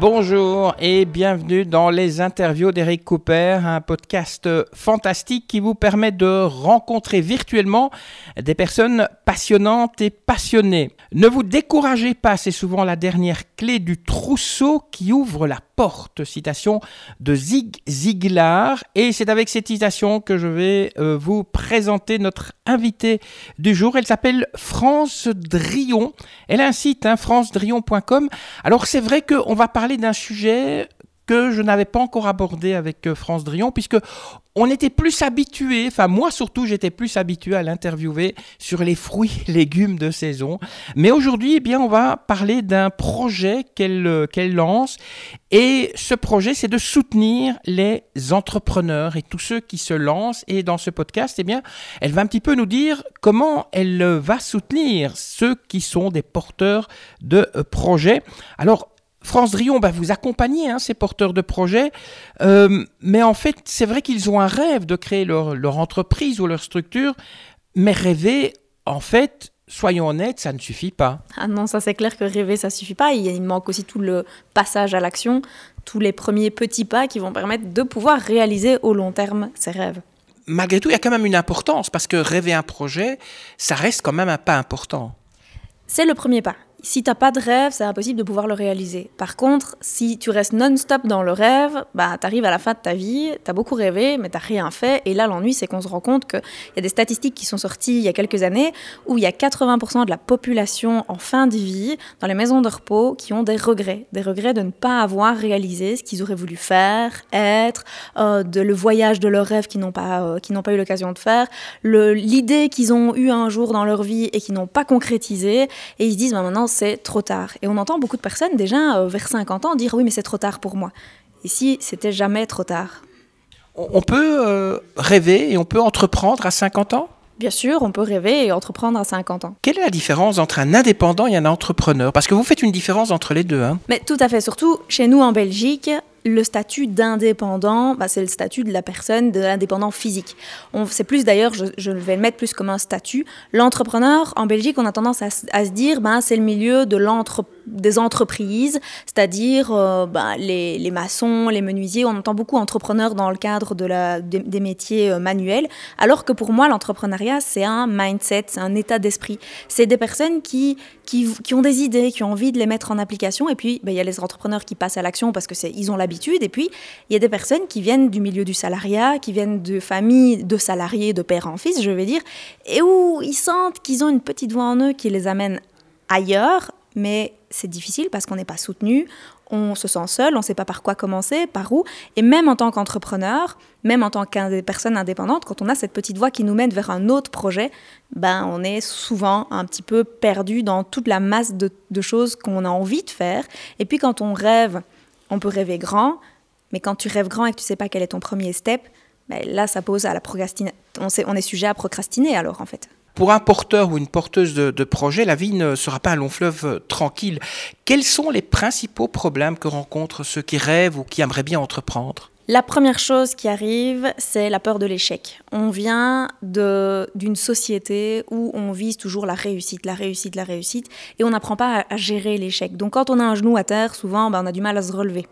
Bonjour et bienvenue dans les interviews d'Eric Cooper, un podcast fantastique qui vous permet de rencontrer virtuellement des personnes passionnantes et passionnées. Ne vous découragez pas, c'est souvent la dernière clé du trousseau qui ouvre la porte. Citation de Zig Ziglar. Et c'est avec cette citation que je vais euh, vous présenter notre invitée du jour. Elle s'appelle France Drion. Elle a un site, hein, francedrion.com. Alors c'est vrai qu'on va parler d'un sujet que je n'avais pas encore abordé avec euh, France Drion, puisque on était plus habitué, enfin moi surtout j'étais plus habitué à l'interviewer sur les fruits et légumes de saison. Mais aujourd'hui, eh bien, on va parler d'un projet qu'elle euh, qu'elle lance. Et ce projet, c'est de soutenir les entrepreneurs et tous ceux qui se lancent. Et dans ce podcast, eh bien, elle va un petit peu nous dire comment elle va soutenir ceux qui sont des porteurs de euh, projets. Alors, France Drion va vous accompagner, hein, ces porteurs de projets. Euh, mais en fait, c'est vrai qu'ils ont un rêve de créer leur, leur entreprise ou leur structure. Mais rêver, en fait, soyons honnêtes, ça ne suffit pas. Ah non, ça c'est clair que rêver, ça suffit pas. Il, manque aussi tout le passage à l'action, tous les premiers petits pas qui vont permettre de pouvoir réaliser au long terme ses rêves. Malgré tout, il y a quand même une importance, parce que rêver un projet, ça reste quand même un pas important. C'est le premier pas. Si t'as pas de rêve, c'est impossible de pouvoir le réaliser. Par contre, si tu restes non-stop dans le rêve, bah t'arrives à la fin de ta vie, t'as beaucoup rêvé, mais t'as rien fait. Et là, l'ennui, c'est qu'on se rend compte qu'il y a des statistiques qui sont sorties il y a quelques années où il y a 80% de la population en fin de vie dans les maisons de repos qui ont des regrets, des regrets de ne pas avoir réalisé ce qu'ils auraient voulu faire, être, euh, de le voyage de leurs rêves qu'ils n'ont pas, euh, pas eu l'occasion de faire, l'idée qu'ils ont eue un jour dans leur vie et qu'ils n'ont pas concrétisé, et ils se disent bah, maintenant c'est trop tard. Et on entend beaucoup de personnes déjà euh, vers 50 ans dire oui mais c'est trop tard pour moi. Ici, c'était jamais trop tard. On peut euh, rêver et on peut entreprendre à 50 ans? Bien sûr, on peut rêver et entreprendre à 50 ans. Quelle est la différence entre un indépendant et un entrepreneur? Parce que vous faites une différence entre les deux. Hein. Mais tout à fait, surtout chez nous en Belgique, le statut d'indépendant, bah, c'est le statut de la personne, de l'indépendant physique. C'est plus d'ailleurs, je, vais le mettre plus comme un statut. L'entrepreneur, en Belgique, on a tendance à, se dire, ben, c'est le milieu des entreprises, c'est-à-dire euh, ben, les, maçons, les menuisiers. On entend beaucoup entrepreneurs dans le cadre de la, des, métiers euh, manuels, alors que pour moi, l'entrepreneuriat, c'est un mindset, c'est un état d'esprit. C'est des personnes qui, ont des idées, qui ont envie de les mettre en application. Et puis, ben, il y a les entrepreneurs qui passent à l'action parce que ont Et puis, il y a des personnes qui viennent du milieu du salariat, qui viennent de familles de salariés, de père en fils, je vais dire, et où ils sentent qu'ils ont une petite voix en eux qui les amène ailleurs, mais c'est difficile parce qu'on n'est pas soutenu, on se sent seul, on ne sait pas par quoi commencer, par où. Et même en tant qu'entrepreneur, même en tant que personne indépendante, quand on a cette petite voix qui nous mène vers un autre projet, ben on est souvent un petit peu perdu dans toute la masse de choses qu'on a envie de faire. Et puis quand on rêve, on peut rêver grand, mais quand tu rêves grand et que tu sais pas quel est ton premier step, ben là ça pose à la procrastination. On, est sujet à procrastiner alors en fait. Pour un porteur ou une porteuse de, de projet, la vie ne sera pas un long fleuve euh, tranquille. Quels sont les principaux problèmes que rencontrent ceux qui rêvent ou qui aimeraient bien entreprendre? La première chose qui arrive, c'est la peur de l'échec. On vient d'une société où on vise toujours la réussite, la réussite, la réussite, et on n'apprend pas à, gérer l'échec. Donc quand on a un genou à terre, souvent, ben, on a du mal à se relever.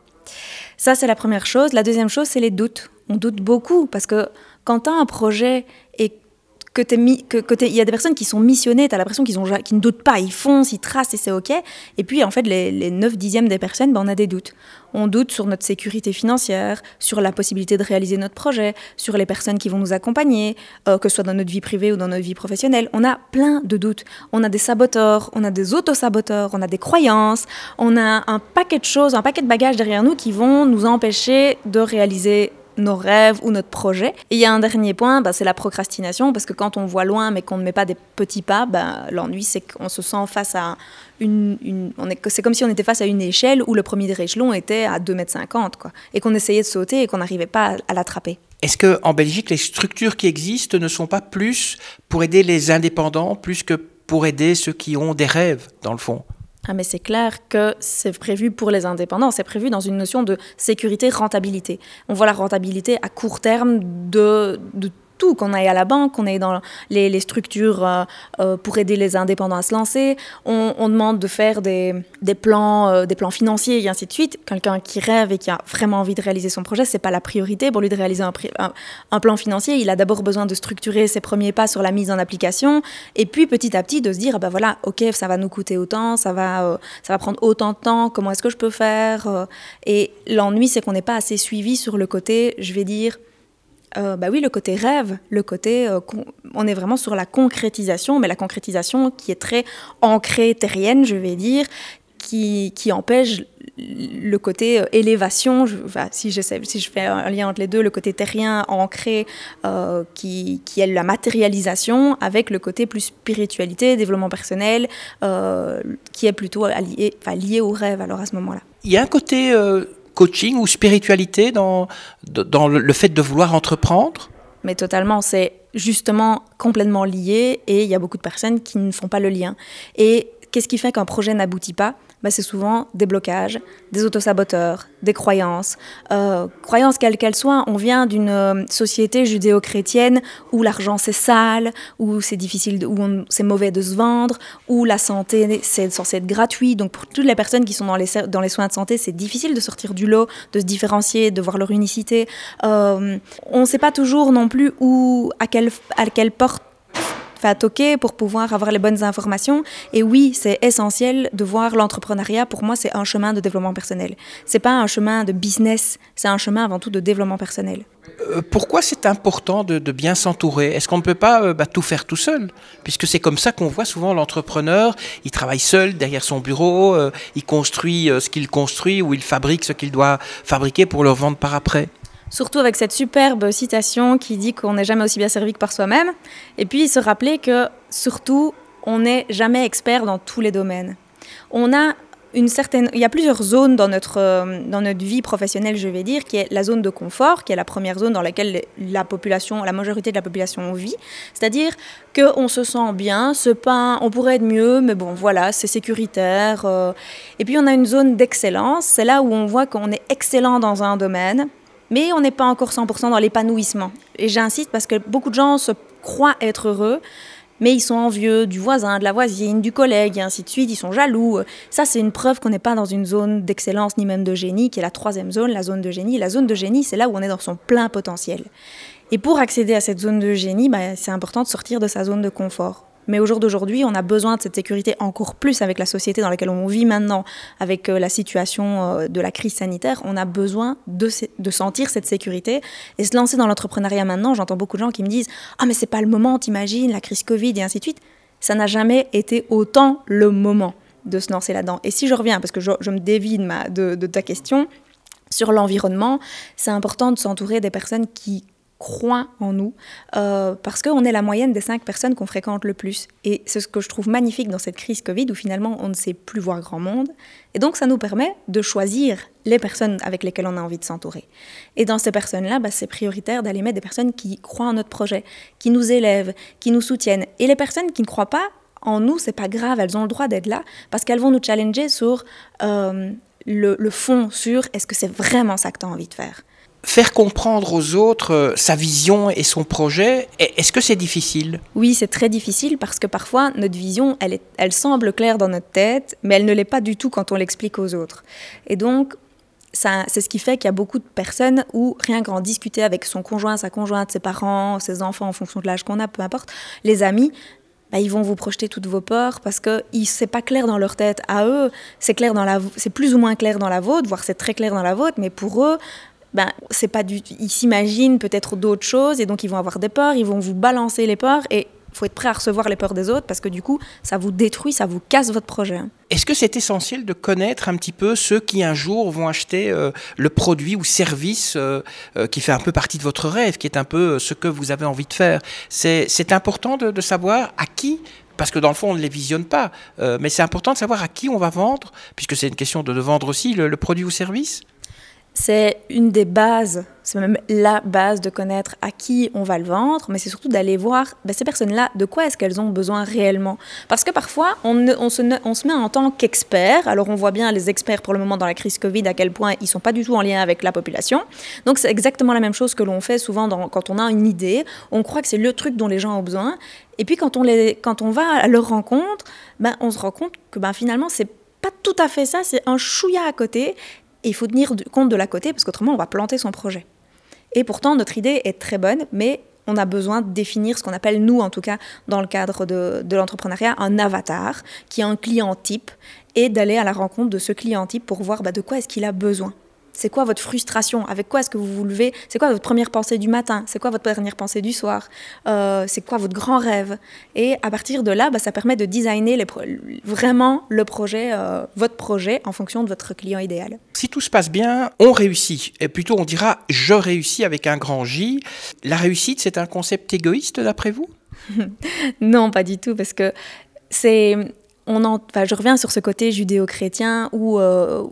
Ça, c'est la première chose. La deuxième chose, c'est les doutes. On doute beaucoup parce que quand tu as un projet et que mis, que, il y a des personnes qui sont missionnées, tu as l'impression qu'ils qu'ils ne doutent pas, ils foncent, ils tracent et c'est OK. Et puis, en fait, les, les 9 dixièmes des personnes, ben, on a des doutes. On doute sur notre sécurité financière, sur la possibilité de réaliser notre projet, sur les personnes qui vont nous accompagner, euh, que ce soit dans notre vie privée ou dans notre vie professionnelle. On a plein de doutes. On a des saboteurs, on a des autosaboteurs, on a des croyances, on a un paquet de choses, un paquet de bagages derrière nous qui vont nous empêcher de réaliser nos rêves ou notre projet. Et il y a un dernier point, bah, c'est la procrastination, parce que quand on voit loin mais qu'on ne met pas des petits pas, bah, l'ennui c'est qu'on se sent face à une... c'est comme si on était face à une échelle où le premier échelon était à 2,50 m, quoi, et qu'on essayait de sauter et qu'on n'arrivait pas à, à l'attraper. Est-ce que en Belgique, les structures qui existent ne sont pas plus pour aider les indépendants, plus que pour aider ceux qui ont des rêves, dans le fond? Ah mais c'est clair que c'est prévu pour les indépendants, c'est prévu dans une notion de sécurité rentabilité. On voit la rentabilité à court terme de tout, qu'on aille à la banque, qu'on aille dans les, structures euh, euh, pour aider les indépendants à se lancer. On, demande de faire des, plans, euh, des plans financiers et ainsi de suite. Quelqu'un qui rêve et qui a vraiment envie de réaliser son projet, c'est pas la priorité pour lui de réaliser un, un, plan financier. Il a d'abord besoin de structurer ses premiers pas sur la mise en application et puis petit à petit de se dire, ah ben voilà, ok, ça va nous coûter autant, ça va, ça va prendre autant de temps, comment est-ce que je peux faire Et l'ennui, c'est qu'on n'est pas assez suivi sur le côté, je vais dire, euh, bah oui, le côté rêve, le côté, euh, on est vraiment sur la concrétisation, mais la concrétisation qui est très ancrée terrienne, je vais dire, qui, qui empêche le côté euh, élévation, si, je si je fais un lien entre les deux, le côté terrien ancré qui, qui, est la matérialisation avec le côté plus spiritualité, développement personnel, qui est plutôt lié, lié au rêve alors à ce moment-là. Il y a un côté coaching ou spiritualité dans, dans le fait de vouloir entreprendre? Mais totalement, c'est justement complètement lié et il y a beaucoup de personnes qui ne font pas le lien. Et qu'est-ce qui fait qu'un projet n'aboutit pas? Bah, c'est souvent des blocages, des autosaboteurs, des croyances. Euh, croyances quelles qu'elles soient, on vient d'une euh, société judéo-chrétienne où l'argent c'est sale, où c'est difficile, où c'est mauvais de se vendre, où la santé c'est censé être gratuit. Donc pour toutes les personnes qui sont dans les, dans les soins de santé, c'est difficile de sortir du lot, de se différencier, de voir leur unicité. Euh, on ne sait pas toujours non plus où, à quelle, à quelle porte à toquer pour pouvoir avoir les bonnes informations. Et oui, c'est essentiel de voir l'entrepreneuriat. Pour moi, c'est un chemin de développement personnel. C'est pas un chemin de business, c'est un chemin avant tout de développement personnel. Euh, pourquoi c'est important de, bien s'entourer? Est-ce qu'on ne peut pas euh, bah, tout faire tout seul? Puisque c'est comme ça qu'on voit souvent l'entrepreneur, il travaille seul derrière son bureau, euh, il construit ce qu'il construit ou il fabrique ce qu'il doit fabriquer pour le vendre par après. Surtout avec cette superbe citation qui dit qu'on n'est jamais aussi bien servi que par soi-même. Et puis se rappeler que surtout, on n'est jamais expert dans tous les domaines. On a une certaine, il y a plusieurs zones dans notre, euh, dans notre vie professionnelle, je vais dire, qui est la zone de confort, qui est la première zone dans laquelle la population, la majorité de la population vit. C'est-à-dire qu'on se sent bien, on pourrait être mieux, mais bon, voilà, c'est sécuritaire. Euh. Et puis on a une zone d'excellence, c'est là où on voit qu'on est excellent dans un domaine, mais on n'est pas encore 100% dans l'épanouissement. Et j'insiste parce que beaucoup de gens se croient être heureux, mais ils sont envieux du voisin, de la voisine, du collègue, et ainsi de suite, ils sont jaloux. Ça, c'est une preuve qu'on n'est pas dans une zone d'excellence ni même de génie, qui est la troisième zone, la zone de génie. La zone de génie, c'est là où on est dans son plein potentiel. Et pour accéder à cette zone de génie, bah, c'est important de sortir de sa zone de confort. Mais au jour d'aujourd'hui, on a besoin de cette sécurité encore plus avec la société dans laquelle on vit maintenant, avec euh, la situation euh, de la crise sanitaire. On a besoin de, sentir cette sécurité et se lancer dans l'entrepreneuriat maintenant. J'entends beaucoup de gens qui me disent Ah, mais c'est pas le moment, t'imagines, la crise Covid et ainsi de suite. Ça n'a jamais été autant le moment de se lancer là-dedans. Et si je reviens, parce que je, me dévie de ta question, sur l'environnement, c'est important de s'entourer des personnes qui croient en nous, euh, parce qu'on est la moyenne des cinq personnes qu'on fréquente le plus. Et c'est ce que je trouve magnifique dans cette crise Covid, où finalement on ne sait plus voir grand monde. Et donc ça nous permet de choisir les personnes avec lesquelles on a envie de s'entourer. Et dans ces personnes-là, bah, c'est prioritaire d'aller mettre des personnes qui croient en notre projet, qui nous élèvent, qui nous soutiennent. Et les personnes qui ne croient pas en nous, c'est pas grave, elles ont le droit d'être là, parce qu'elles vont nous challenger sur euh, le, le fond, sur est-ce que c'est vraiment ça que tu as envie de faire faire comprendre aux autres euh, sa vision et son projet, est-ce que c'est difficile? Oui, c'est très difficile parce que parfois notre vision, elle, est, elle semble claire dans notre tête, mais elle ne l'est pas du tout quand on l'explique aux autres. Et donc, c'est ce qui fait qu'il y a beaucoup de personnes où rien qu'en discuter avec son conjoint, sa conjointe, ses parents, ses enfants, en fonction de l'âge qu'on a, peu importe, les amis, bah, ils vont vous projeter toutes vos peurs parce que c'est pas clair dans leur tête. À eux, c'est c'est plus ou moins clair dans la vôtre, voire c'est très clair dans la vôtre, mais pour eux, ben, c'est pas du ils s'imaginent peut-être d'autres choses et donc ils vont avoir des peurs, ils vont vous balancer les peurs et faut être prêt à recevoir les peurs des autres parce que du coup, ça vous détruit, ça vous casse votre projet. Est-ce que c'est essentiel de connaître un petit peu ceux qui un jour vont acheter euh, le produit ou service euh, euh, qui fait un peu partie de votre rêve, qui est un peu ce que vous avez envie de faire? C'est important de, savoir à qui parce que dans le fond, on ne les visionne pas. mais c'est important de savoir à qui on va vendre, puisque c'est une question de, vendre aussi le produit ou service? C'est une des bases, c'est même la base de connaître à qui on va le vendre, mais c'est surtout d'aller voir ben, ces personnes-là, de quoi est-ce qu'elles ont besoin réellement. Parce que parfois, on, se, met en tant qu'expert, alors on voit bien les experts pour le moment dans la crise Covid, à quel point ils ne sont pas du tout en lien avec la population. Donc c'est exactement la même chose que l'on fait souvent quand on a une idée, on croit que c'est le truc dont les gens ont besoin, et puis quand on, les, quand on va à leur rencontre, ben, on se rend compte que ben, finalement, c'est pas tout à fait ça, c'est un chouïa à côté, il faut tenir compte de la côté parce qu'autrement on va planter son projet. Et pourtant notre idée est très bonne, mais on a besoin de définir ce qu'on appelle, nous en tout cas, dans le cadre de, l'entrepreneuriat, un avatar, qui est un client type, et d'aller à la rencontre de ce client type pour voir bah, de quoi est-ce qu'il a besoin. C'est quoi votre frustration? Avec quoi est-ce que vous vous levez? C'est quoi votre première pensée du matin? C'est quoi votre dernière pensée du soir? Euh, C'est quoi votre grand rêve? Et à partir de là, bah, ça permet de designer les vraiment le projet, euh, votre projet, en fonction de votre client idéal. Si tout se passe bien, on réussit. Et plutôt, on dira je réussis avec un grand J. La réussite, c'est un concept égoïste d'après vous? Non, pas du tout, parce que c'est on je reviens sur ce côté judéo-chrétien où euh,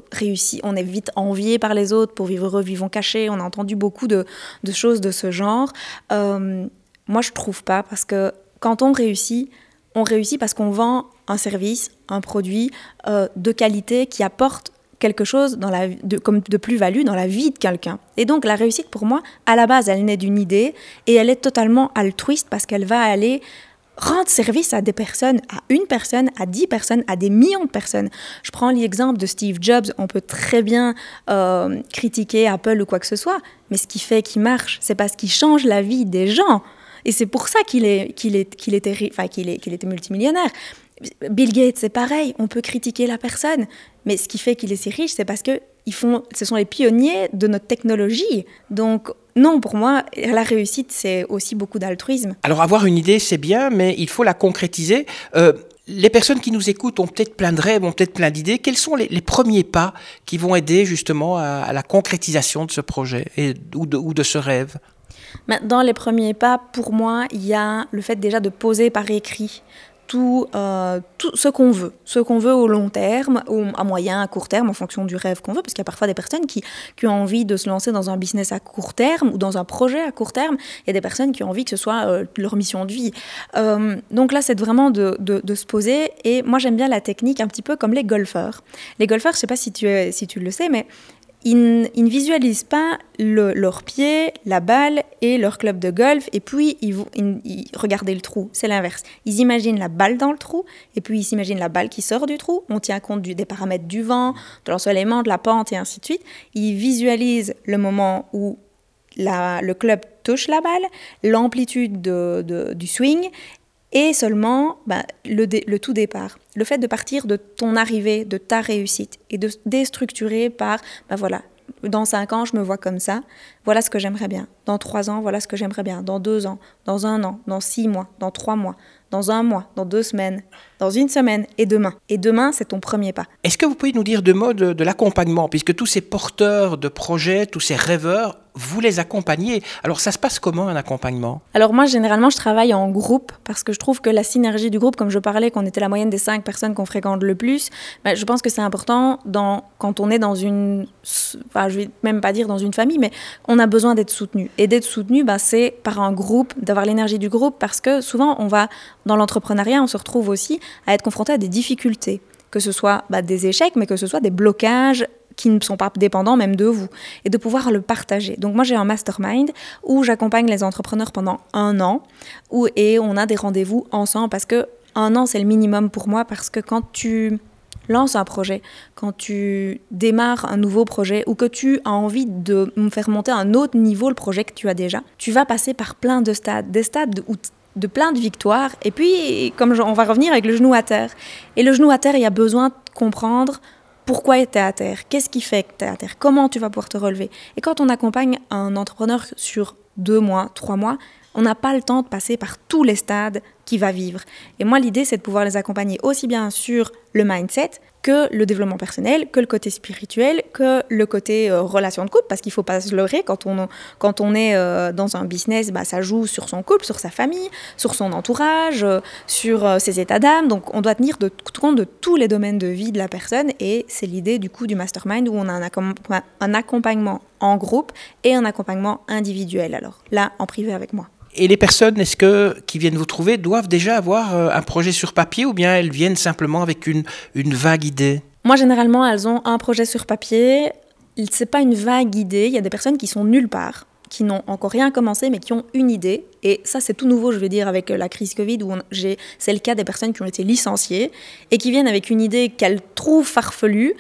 on est vite envié par les autres pour vivre heureux, vivons cachés. On a entendu beaucoup de, choses de ce genre. Euh, moi, je trouve pas parce que quand on réussit, on réussit parce qu'on vend un service, un produit euh, de qualité qui apporte quelque chose dans la, de, comme de plus-value dans la vie de quelqu'un. Et donc la réussite pour moi, à la base, elle naît d'une idée et elle est totalement altruiste parce qu'elle va aller rendre service à des personnes, à une personne, à dix personnes, à des millions de personnes. Je prends l'exemple de Steve Jobs, on peut très bien euh, critiquer Apple ou quoi que ce soit, mais ce qui fait qu'il marche, c'est parce qu'il change la vie des gens. Et c'est pour ça qu'il est, qu'il est, qu'il était, enfin, qu'il est, était multimillionnaire. Bill Gates, c'est pareil, on peut critiquer la personne, mais ce qui fait qu'il est si riche, c'est parce que ils font, ce sont les pionniers de notre technologie. Donc non, pour moi, la réussite, c'est aussi beaucoup d'altruisme. Alors avoir une idée, c'est bien, mais il faut la concrétiser. Euh, les personnes qui nous écoutent ont peut-être plein de rêves, ont peut-être plein d'idées. Quels sont les, premiers pas qui vont aider justement à, la concrétisation de ce projet et, ou, de, ou de ce rêve? Dans les premiers pas, pour moi, il y a le fait déjà de poser par écrit tout, euh, tout ce qu'on veut, ce qu'on veut au long terme, ou à moyen, à court terme, en fonction du rêve qu'on veut, parce qu'il y a parfois des personnes qui, qui, ont envie de se lancer dans un business à court terme ou dans un projet à court terme, a des personnes qui ont envie que ce soit euh, leur mission de vie. Euh, donc là, c'est vraiment de, de, de, se poser, et moi j'aime bien la technique un petit peu comme les golfeurs. Les golfeurs, je ne sais pas si tu, si tu le sais, mais ils, ne visualisent pas leurs pieds, la balle et leur club de golf, et puis ils, ils, regardent le trou. C'est l'inverse. Ils imaginent la balle dans le trou, et puis ils s'imaginent la balle qui sort du trou. On tient compte des paramètres du vent, de l'ensoleillement, de la pente, et ainsi de suite. Ils visualisent le moment où le club touche la balle, l'amplitude du swing, et seulement bah, le, tout départ. Le fait de partir de ton arrivée, de ta réussite, et de déstructurer par, bah voilà, dans cinq ans, je me vois comme ça, voilà ce que j'aimerais bien. Dans trois ans, voilà ce que j'aimerais bien. Dans deux ans, dans un an, dans six mois, dans trois mois, dans un mois, dans deux semaines, dans une semaine et demain. Et demain, c'est ton premier pas. Est-ce que vous pouvez nous dire deux mots de, de l'accompagnement, puisque tous ces porteurs de projets, tous ces rêveurs, vous les accompagnez. Alors ça se passe comment un accompagnement? Alors moi, généralement, je travaille en groupe parce que je trouve que la synergie du groupe, comme je parlais, qu'on était la moyenne des cinq personnes qu'on fréquente le plus, ben, je pense que c'est important dans, quand on est dans une, enfin, je vais même pas dire dans une famille, mais on a besoin d'être soutenu. Et d'être soutenu, ben, c'est par un groupe, d'avoir l'énergie du groupe, parce que souvent, on va, dans l'entrepreneuriat, on se retrouve aussi à être confronté à des difficultés, que ce soit bah, des échecs, mais que ce soit des blocages qui ne sont pas dépendants même de vous, et de pouvoir le partager. Donc moi j'ai un mastermind où j'accompagne les entrepreneurs pendant un an, où, et on a des rendez-vous ensemble, parce que un an c'est le minimum pour moi, parce que quand tu lances un projet, quand tu démarres un nouveau projet ou que tu as envie de faire monter à un autre niveau le projet que tu as déjà, tu vas passer par plein de stades, des stades de plein de victoires. Et puis, comme on va revenir avec le genou à terre. Et le genou à terre, il y a besoin de comprendre pourquoi tu es à terre, qu'est-ce qui fait que tu es à terre, comment tu vas pouvoir te relever. Et quand on accompagne un entrepreneur sur deux mois, trois mois, on n'a pas le temps de passer par tous les stades qu'il va vivre. Et moi, l'idée, c'est de pouvoir les accompagner aussi bien sur le mindset que le développement personnel, que le côté spirituel, que le côté euh, relation de couple, parce qu'il ne faut pas se leurrer, quand on, quand on est euh, dans un business, bah, ça joue sur son couple, sur sa famille, sur son entourage, euh, sur ses états d'âme, donc on doit tenir de, compte de tous les domaines de vie de la personne, et c'est l'idée du coup du mastermind où on a un accompagnement en groupe et un accompagnement individuel, alors là, en privé avec moi. Et les personnes, est-ce que qui viennent vous trouver doivent déjà avoir euh, un projet sur papier ou bien elles viennent simplement avec une, vague idée? Moi, généralement, elles ont un projet sur papier. C'est pas une vague idée. Il y a des personnes qui sont nulle part, qui n'ont encore rien commencé, mais qui ont une idée. Et ça, c'est tout nouveau, je veux dire, avec la crise Covid, où c'est le cas des personnes qui ont été licenciées et qui viennent avec une idée qu'elles trouvent farfelue,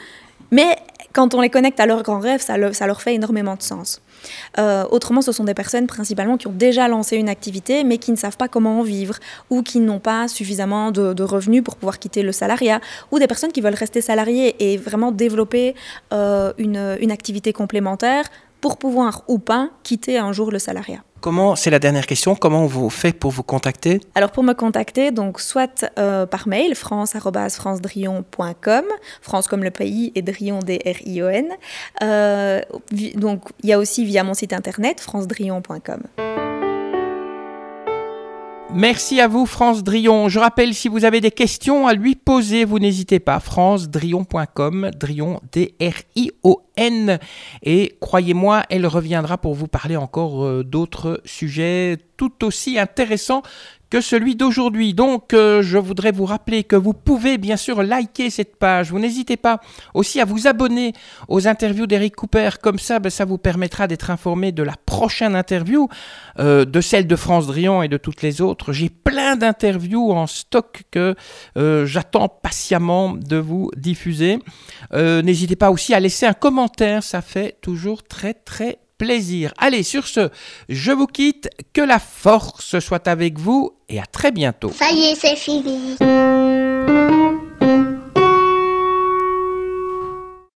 mais quand on les connecte à leur grand rêve, ça, leur fait énormément de sens. Euh, autrement, ce sont des personnes principalement qui ont déjà lancé une activité, mais qui ne savent pas comment en vivre, ou qui n'ont pas suffisamment de, revenus pour pouvoir quitter le salariat, ou des personnes qui veulent rester salariées et vraiment développer euh, une activité complémentaire pour pouvoir ou pas quitter un jour le salariat. Comment, c'est la dernière question, comment on vous fait pour vous contacter? Alors pour me contacter, donc soit euh, par mail, france.francedrion.com, France comme le pays et Drion, D-R-I-O-N. Euh, donc il y a aussi via mon site internet, francedrion.com. Merci à vous, France Drion. Je rappelle, si vous avez des questions à lui poser, vous n'hésitez pas. francedrion.com, Drion, D-R-I-O-N. Et croyez-moi, elle reviendra pour vous parler encore euh, d'autres sujets tout aussi intéressants que celui d'aujourd'hui. Donc, euh, je voudrais vous rappeler que vous pouvez bien sûr liker cette page. Vous n'hésitez pas aussi à vous abonner aux interviews d'Eric Cooper. Comme ça, ben, ça vous permettra d'être informé de la prochaine interview, euh, de celle de France Drian et de toutes les autres. J'ai plein d'interviews en stock que euh, j'attends patiemment de vous diffuser. n'hésitez pas aussi à laisser un commentaire. Ça fait toujours très très plaisir. Allez, sur ce, je vous quitte, que la force soit avec vous et à très bientôt. Ça y est, c'est fini.